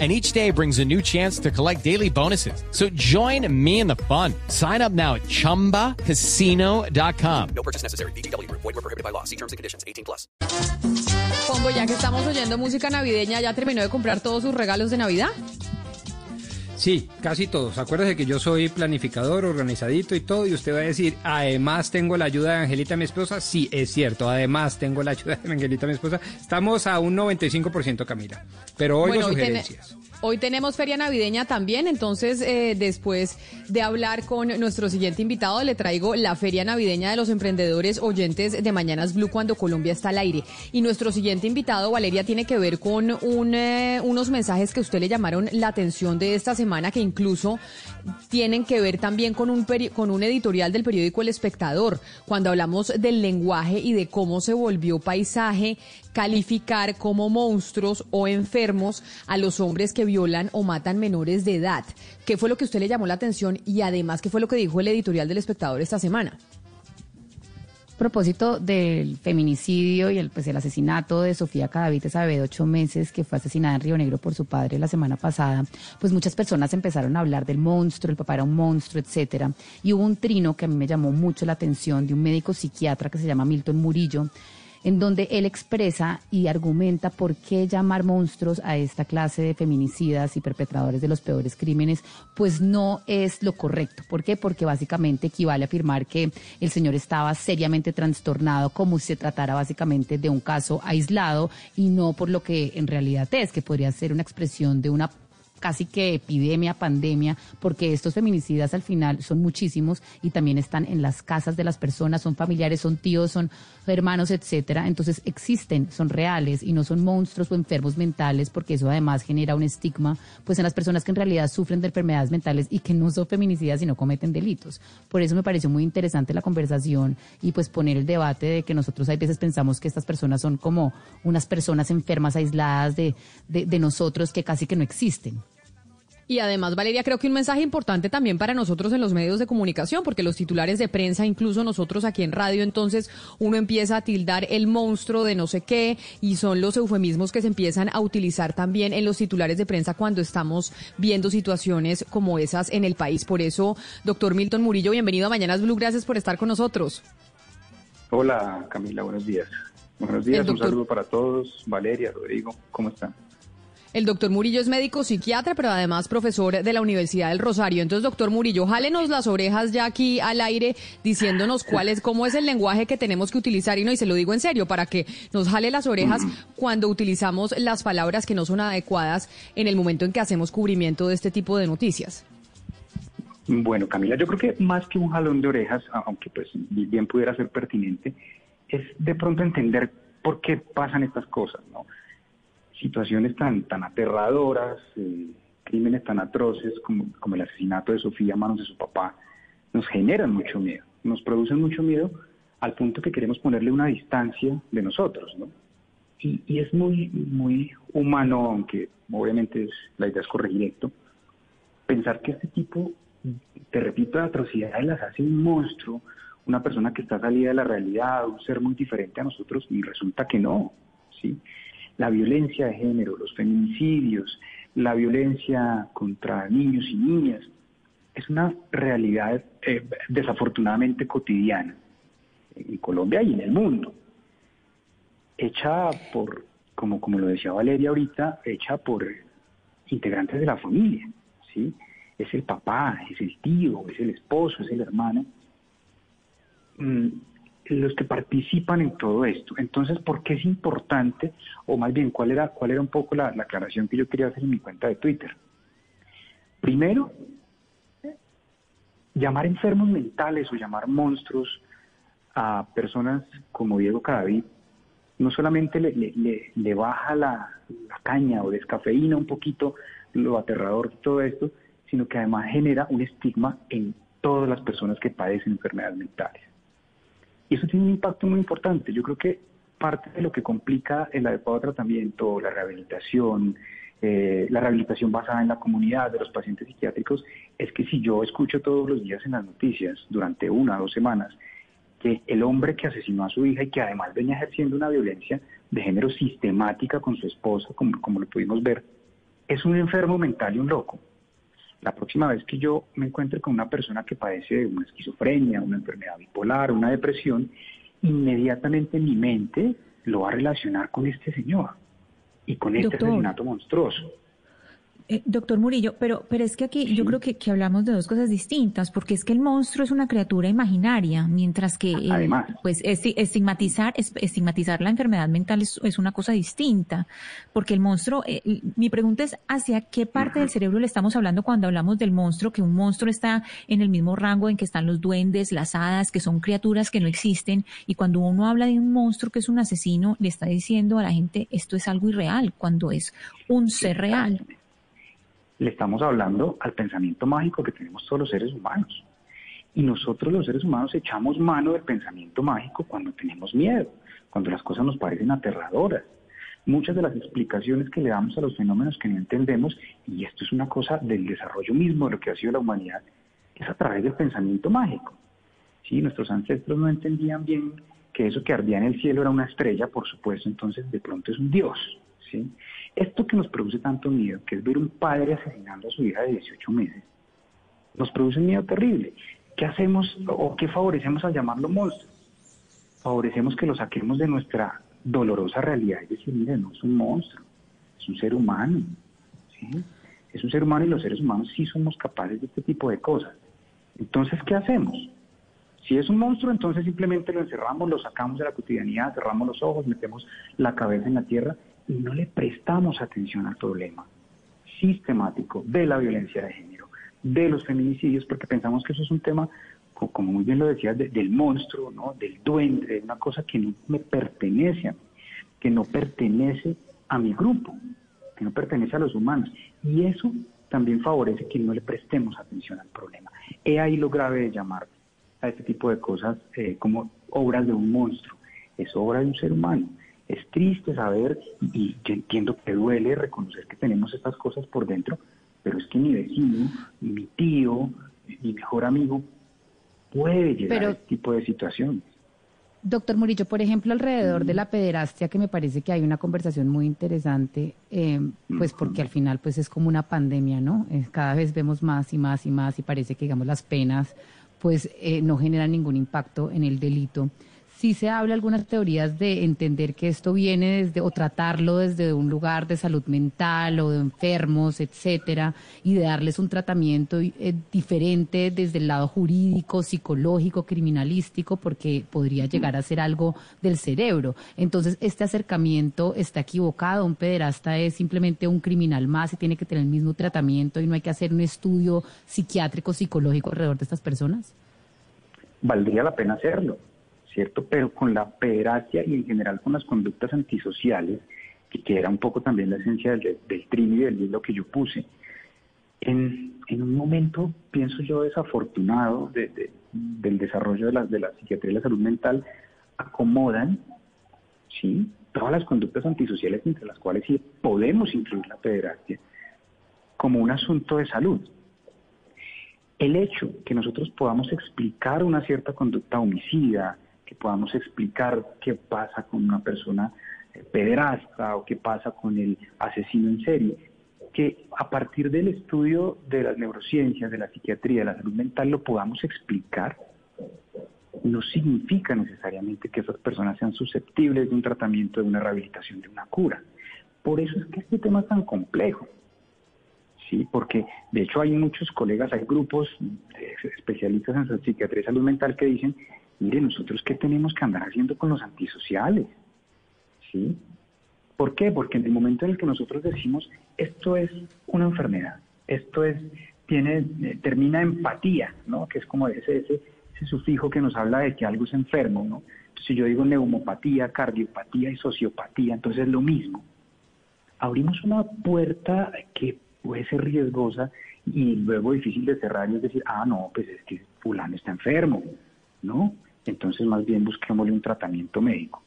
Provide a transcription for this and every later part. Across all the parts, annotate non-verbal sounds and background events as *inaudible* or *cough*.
and each day brings a new chance to collect daily bonuses. So join me in the fun. Sign up now at ChumbaCasino.com. No purchase necessary. BGW. Void were prohibited by law. See terms and conditions. 18 plus. Pongo, ya que estamos oyendo música navideña, ¿ya terminó de comprar todos sus regalos de Navidad? Sí, casi todos. Acuérdese que yo soy planificador, organizadito y todo, y usted va a decir, además tengo la ayuda de Angelita, mi esposa. Sí, es cierto, además tengo la ayuda de Angelita, mi esposa. Estamos a un 95%, Camila. Pero oigo Bueno, sugerencias. Hoy tenemos feria navideña también, entonces eh, después de hablar con nuestro siguiente invitado, le traigo la feria navideña de los emprendedores oyentes de Mañanas Blue cuando Colombia está al aire. Y nuestro siguiente invitado, Valeria, tiene que ver con eh, unos mensajes que usted le llamaron la atención de esta semana, que incluso tienen que ver también con un, peri- con un editorial del periódico El Espectador, cuando hablamos del lenguaje y de cómo se volvió paisaje calificar como monstruos o enfermos a los hombres que violan o matan menores de edad. ¿Qué fue lo que usted le llamó la atención y además qué fue lo que dijo el editorial del Espectador esta semana? propósito del feminicidio y el, pues, el asesinato de Sofía Cadavites Abe de ocho meses, que fue asesinada en Río Negro por su padre la semana pasada, pues muchas personas empezaron a hablar del monstruo, el papá era un monstruo, etcétera. Y hubo un trino que a mí me llamó mucho la atención de un médico psiquiatra que se llama Milton Murillo, en donde él expresa y argumenta por qué llamar monstruos a esta clase de feminicidas y perpetradores de los peores crímenes, pues no es lo correcto. ¿Por qué? Porque básicamente equivale a afirmar que el señor estaba seriamente trastornado, como si se tratara básicamente de un caso aislado y no por lo que en realidad es, que podría ser una expresión de una casi que epidemia, pandemia, porque estos feminicidas al final son muchísimos y también están en las casas de las personas, son familiares, son tíos, son hermanos, etcétera. Entonces existen, son reales y no son monstruos o enfermos mentales, porque eso además genera un estigma, pues en las personas que en realidad sufren de enfermedades mentales y que no son feminicidas y no cometen delitos. Por eso me pareció muy interesante la conversación y pues poner el debate de que nosotros hay veces pensamos que estas personas son como unas personas enfermas aisladas de, de, de nosotros que casi que no existen. Y además, Valeria, creo que un mensaje importante también para nosotros en los medios de comunicación, porque los titulares de prensa, incluso nosotros aquí en radio, entonces uno empieza a tildar el monstruo de no sé qué, y son los eufemismos que se empiezan a utilizar también en los titulares de prensa cuando estamos viendo situaciones como esas en el país. Por eso, doctor Milton Murillo, bienvenido a Mañanas Blue, gracias por estar con nosotros. Hola Camila, buenos días. Buenos días, un saludo para todos. Valeria, Rodrigo, ¿cómo están? El doctor Murillo es médico psiquiatra, pero además profesor de la Universidad del Rosario. Entonces, doctor Murillo, jálenos las orejas ya aquí al aire diciéndonos cuál es, cómo es el lenguaje que tenemos que utilizar. Y no, y se lo digo en serio, para que nos jale las orejas *clears throat* cuando utilizamos las palabras que no son adecuadas en el momento en que hacemos cubrimiento de este tipo de noticias. Bueno, Camila, yo creo que más que un jalón de orejas, aunque pues bien pudiera ser pertinente, es de pronto entender por qué pasan estas cosas, ¿no? Situaciones tan, tan aterradoras, eh, crímenes tan atroces como, como el asesinato de Sofía a manos de su papá, nos generan mucho miedo, nos producen mucho miedo al punto que queremos ponerle una distancia de nosotros, ¿no? Y, y es muy, muy humano, aunque obviamente la idea es corregir esto, pensar que este tipo, te repito, de atrocidades las hace un monstruo, una persona que está salida de la realidad, un ser muy diferente a nosotros, y resulta que no, ¿sí? La violencia de género, los feminicidios, la violencia contra niños y niñas, es una realidad eh, desafortunadamente cotidiana en Colombia y en el mundo, hecha por, como, como lo decía Valeria ahorita, hecha por integrantes de la familia, ¿sí? Es el papá, es el tío, es el esposo, es el hermano, mm, los que participan en todo esto. Entonces, ¿por qué es importante, o más bien, cuál era, cuál era un poco la, la aclaración que yo quería hacer en mi cuenta de Twitter? Primero, llamar enfermos mentales o llamar monstruos a personas como Diego Cadavid no solamente le, baja la, la caña o descafeína un poquito lo aterrador de todo esto, sino que además genera un estigma en todas las personas que padecen enfermedades mentales. Y eso tiene un impacto muy importante. Yo creo que parte de lo que complica el adecuado tratamiento, la rehabilitación, eh, la rehabilitación basada en la comunidad de los pacientes psiquiátricos, es que si yo escucho todos los días en las noticias durante una o dos semanas que el hombre que asesinó a su hija y que además venía ejerciendo una violencia de género sistemática con su esposa, como, como lo pudimos ver, es un enfermo mental y un loco. La próxima vez que yo me encuentre con una persona que padece de una esquizofrenia, una enfermedad bipolar, una depresión, inmediatamente mi mente lo va a relacionar con este señor y con este asesinato monstruoso. Eh, doctor Murillo, pero, pero es que aquí yo creo que, que, hablamos de dos cosas distintas, porque es que el monstruo es una criatura imaginaria, mientras que eh, pues estigmatizar, estigmatizar la enfermedad mental es, es, una cosa distinta, porque el monstruo, eh, mi pregunta es hacia qué parte del cerebro le estamos hablando cuando hablamos del monstruo, que un monstruo está en el mismo rango en que están los duendes, las hadas, que son criaturas que no existen, y cuando uno habla de un monstruo que es un asesino, le está diciendo a la gente esto es algo irreal, cuando es un ser real le estamos hablando al pensamiento mágico que tenemos todos los seres humanos. Y nosotros los seres humanos echamos mano del pensamiento mágico cuando tenemos miedo, cuando las cosas nos parecen aterradoras. Muchas de las explicaciones que le damos a los fenómenos que no entendemos, y esto es una cosa del desarrollo mismo de lo que ha sido la humanidad, es a través del pensamiento mágico. Sí, nuestros ancestros no entendían bien que eso que ardía en el cielo era una estrella, por supuesto, entonces de pronto es un dios. ¿sí? Esto que nos produce tanto miedo, que es ver un padre asesinando a su hija de 18 meses, nos produce un miedo terrible. ¿Qué hacemos o qué favorecemos al llamarlo monstruo? Favorecemos que lo saquemos de nuestra dolorosa realidad y decir, mire, no es un monstruo, es un ser humano. Es un ser humano y los seres humanos sí somos capaces de este tipo de cosas. Entonces, ¿qué hacemos? Si es un monstruo, entonces simplemente lo encerramos, lo sacamos de la cotidianidad, cerramos los ojos, metemos la cabeza en la tierra y no le prestamos atención al problema sistemático de la violencia de género, de los feminicidios, porque pensamos que eso es un tema, como muy bien lo decías, del monstruo, ¿no? del duende, de una cosa que no me pertenece a mí, que no pertenece a mi grupo, que no pertenece a los humanos. Y eso también favorece que no le prestemos atención al problema. He ahí lo grave de llamar a este tipo de cosas eh, como obras de un monstruo. Es obra de un ser humano. Es triste saber, y yo entiendo que duele reconocer que tenemos estas cosas por dentro, pero es que mi vecino, mi tío, mi mejor amigo puede llegar a este tipo de situaciones. Doctor Murillo, por ejemplo, alrededor de la pederastia, que me parece que hay una conversación muy interesante, eh, pues porque al final pues es como una pandemia, ¿no? Eh, cada vez vemos más y más y más y parece que, digamos, las penas pues eh, no generan ningún impacto en el delito sí se habla algunas teorías de entender que esto viene desde o tratarlo desde un lugar de salud mental o de enfermos, etcétera, y de darles un tratamiento eh, diferente desde el lado jurídico, psicológico, criminalístico, porque podría llegar a ser algo del cerebro. Entonces, este acercamiento está equivocado. Un pederasta es simplemente un criminal más y tiene que tener el mismo tratamiento y no hay que hacer un estudio psiquiátrico, psicológico alrededor de estas personas. Valdría la pena hacerlo ¿cierto? Pero con la pederastia y en general con las conductas antisociales, que, era un poco también la esencia del, del y del libro que yo puse, en, un momento, pienso yo, desafortunado del desarrollo de la, de la psiquiatría y la salud mental, acomodan, ¿sí? Todas las conductas antisociales, entre las cuales sí podemos incluir la pederastia, como un asunto de salud. El hecho que nosotros podamos explicar una cierta conducta homicida, que podamos explicar qué pasa con una persona eh, pederasta o qué pasa con el asesino en serie, que a partir del estudio de las neurociencias, de la psiquiatría, de la salud mental, lo podamos explicar, no significa necesariamente que esas personas sean susceptibles de un tratamiento, de una rehabilitación, de una cura. Por eso es que este tema es tan complejo. Sí, porque de hecho hay muchos colegas, hay grupos especialistas en psiquiatría y salud mental que dicen mire, nosotros qué tenemos que andar haciendo con los antisociales, ¿sí? ¿Por qué? Porque en el momento en el que nosotros decimos esto es una enfermedad, esto es tiene eh, termina empatía, ¿no? Que es como ese, ese ese sufijo que nos habla de que algo es enfermo, ¿no? si yo digo neumopatía, cardiopatía y sociopatía, entonces es lo mismo. Abrimos una puerta que puede ser riesgosa y luego difícil de cerrar y es decir, ah, no, pues es que fulano está enfermo, ¿no? Entonces más bien busquémosle un tratamiento médico.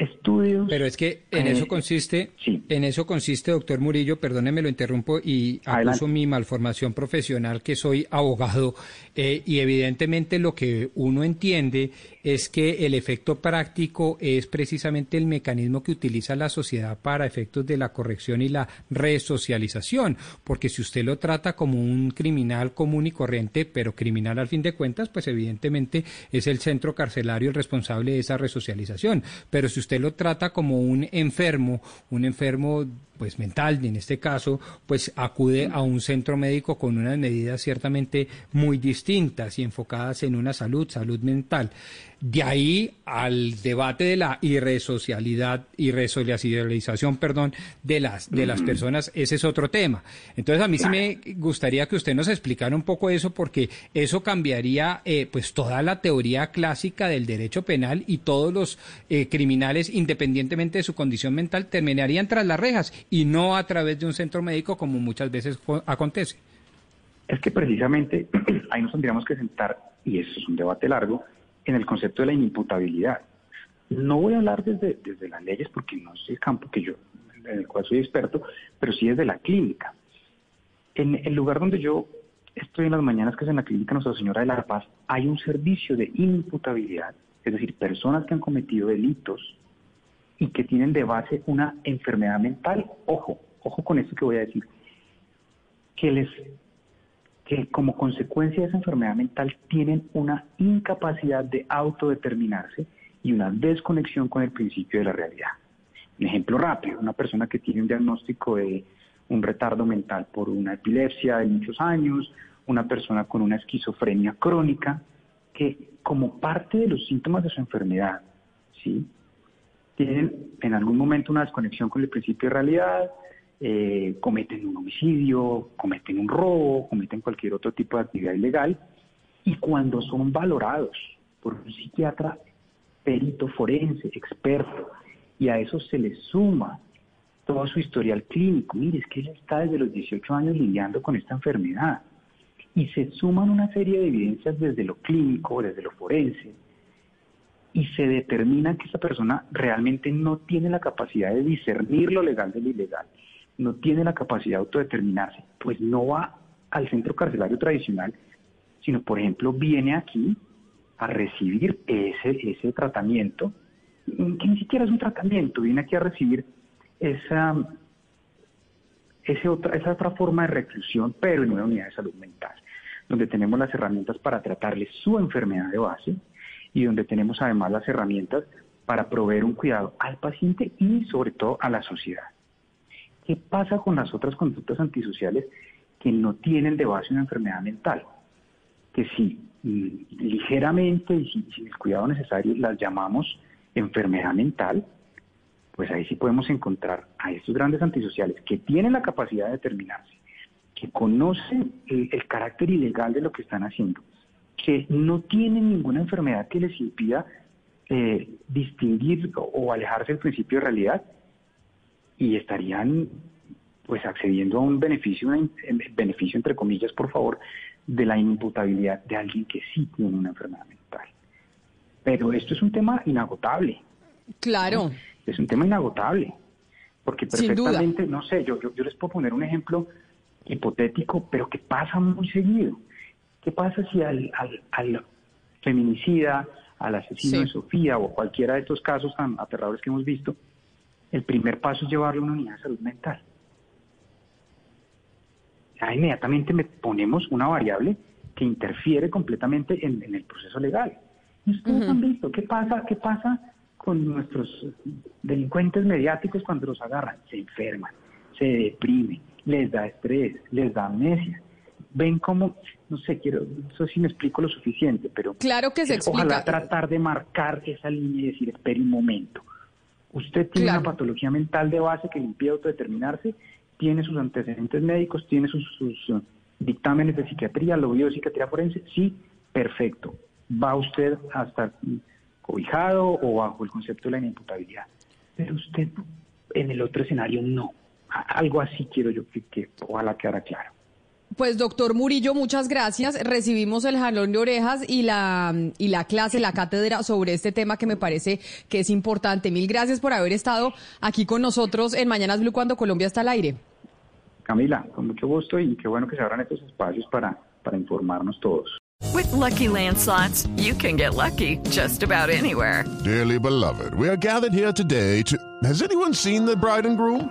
Estudios. Pero es que en eso eh, consiste, en eso consiste, doctor Murillo, perdóneme lo interrumpo y acuso mi malformación profesional que soy abogado eh, y evidentemente lo que uno entiende es que el efecto práctico es precisamente el mecanismo que utiliza la sociedad para efectos de la corrección y la resocialización, porque si usted lo trata como un criminal común y corriente, pero criminal al fin de cuentas, pues evidentemente es el centro carcelario el responsable de esa resocialización, pero si usted lo trata como un enfermo, un enfermo pues mental, y en este caso, pues acude a un centro médico con unas medidas ciertamente muy distintas y enfocadas en una salud, salud mental. De ahí al debate de la irresocialidad, irresocialización, perdón, de las, de las personas, ese es otro tema. Entonces, a mí sí me gustaría que usted nos explicara un poco eso, porque eso cambiaría, eh, pues, toda la teoría clásica del derecho penal y todos los eh, criminales, independientemente de su condición mental, terminarían tras las rejas y no a través de un centro médico como muchas veces acontece. Es que precisamente *clears throat* ahí nos tendríamos que sentar, y eso es un debate largo, en el concepto de la inimputabilidad. No voy a hablar desde, desde las leyes porque no es el campo que yo, en el cual soy experto, pero sí desde la clínica. En el lugar donde yo estoy en las mañanas, que es en la clínica Nuestra Señora de la Paz, hay un servicio de inimputabilidad, es decir, personas que han cometido delitos y que tienen de base una enfermedad mental. Ojo, ojo con esto que voy a decir, que les que como consecuencia de esa enfermedad mental tienen una incapacidad de autodeterminarse y una desconexión con el principio de la realidad. Un ejemplo rápido, una persona que tiene un diagnóstico de un retardo mental por una epilepsia de muchos años, una persona con una esquizofrenia crónica, que como parte de los síntomas de su enfermedad, ¿sí? Tienen en algún momento una desconexión con el principio de realidad, eh, cometen un homicidio, cometen un robo, cometen cualquier otro tipo de actividad ilegal, y cuando son valorados por un psiquiatra perito forense, experto, y a eso se le suma todo su historial clínico, mire, es que él está desde los 18 años lidiando con esta enfermedad, y se suman una serie de evidencias desde lo clínico, desde lo forense, y se determina que esa persona realmente no tiene la capacidad de discernir lo legal de lo ilegal, no tiene la capacidad de autodeterminarse, pues no va al centro carcelario tradicional, sino, por ejemplo, viene aquí a recibir ese, ese tratamiento, que ni siquiera es un tratamiento, viene aquí a recibir esa, otra, esa otra forma de reclusión, pero en una unidad de salud mental, donde tenemos las herramientas para tratarle su enfermedad de base y donde tenemos además las herramientas para proveer un cuidado al paciente y sobre todo a la sociedad. ¿Qué pasa con las otras conductas antisociales que no tienen de base una enfermedad mental? Que si mm, ligeramente y sin, el cuidado necesario las llamamos enfermedad mental, pues ahí sí podemos encontrar a estos grandes antisociales que tienen la capacidad de determinarse, que conocen el, carácter ilegal de lo que están haciendo, que no tienen ninguna enfermedad que les impida eh, distinguir o alejarse del principio de realidad y estarían pues accediendo a un beneficio, un beneficio entre comillas, por favor, de la imputabilidad de alguien que sí tiene una enfermedad mental. Pero esto es un tema inagotable. Claro. Es un tema inagotable. Porque perfectamente, no sé, yo, yo, les puedo poner un ejemplo hipotético, pero que pasa muy seguido. ¿Qué pasa si al, al, feminicida, al asesino de Sofía o cualquiera de estos casos tan aterradores que hemos visto, el primer paso es llevarlo a una unidad de salud mental. Ya inmediatamente me ponemos una variable que interfiere completamente en, el proceso legal. Y ustedes han visto qué pasa, qué pasa con nuestros delincuentes mediáticos cuando los agarran. Se enferman, se deprimen, les da estrés, les da amnesia. Ven cómo, no sé, quiero, no sé si me explico lo suficiente, pero claro que se explica. ojalá tratar de marcar esa línea y decir, espere un momento Usted tiene una patología mental de base que le impide autodeterminarse, tiene sus antecedentes médicos, tiene sus, uh, dictámenes de psiquiatría, lo vio de psiquiatría forense, sí, perfecto. Va usted a estar cobijado o bajo el concepto de la inimputabilidad. Pero usted en el otro escenario no. Algo así quiero yo que, que ojalá quedara claro. Pues doctor Murillo, muchas gracias. Recibimos el jalón de orejas y la, y la clase, la cátedra sobre este tema que me parece que es importante. Mil gracias por haber estado aquí con nosotros en Mañanas Blue cuando Colombia está al aire. Camila, con mucho gusto y qué bueno que se abran estos espacios para, para informarnos todos. With lucky landslots, you can get lucky just about anywhere. Dearly beloved, we are gathered here today to. Has anyone seen the bride and groom?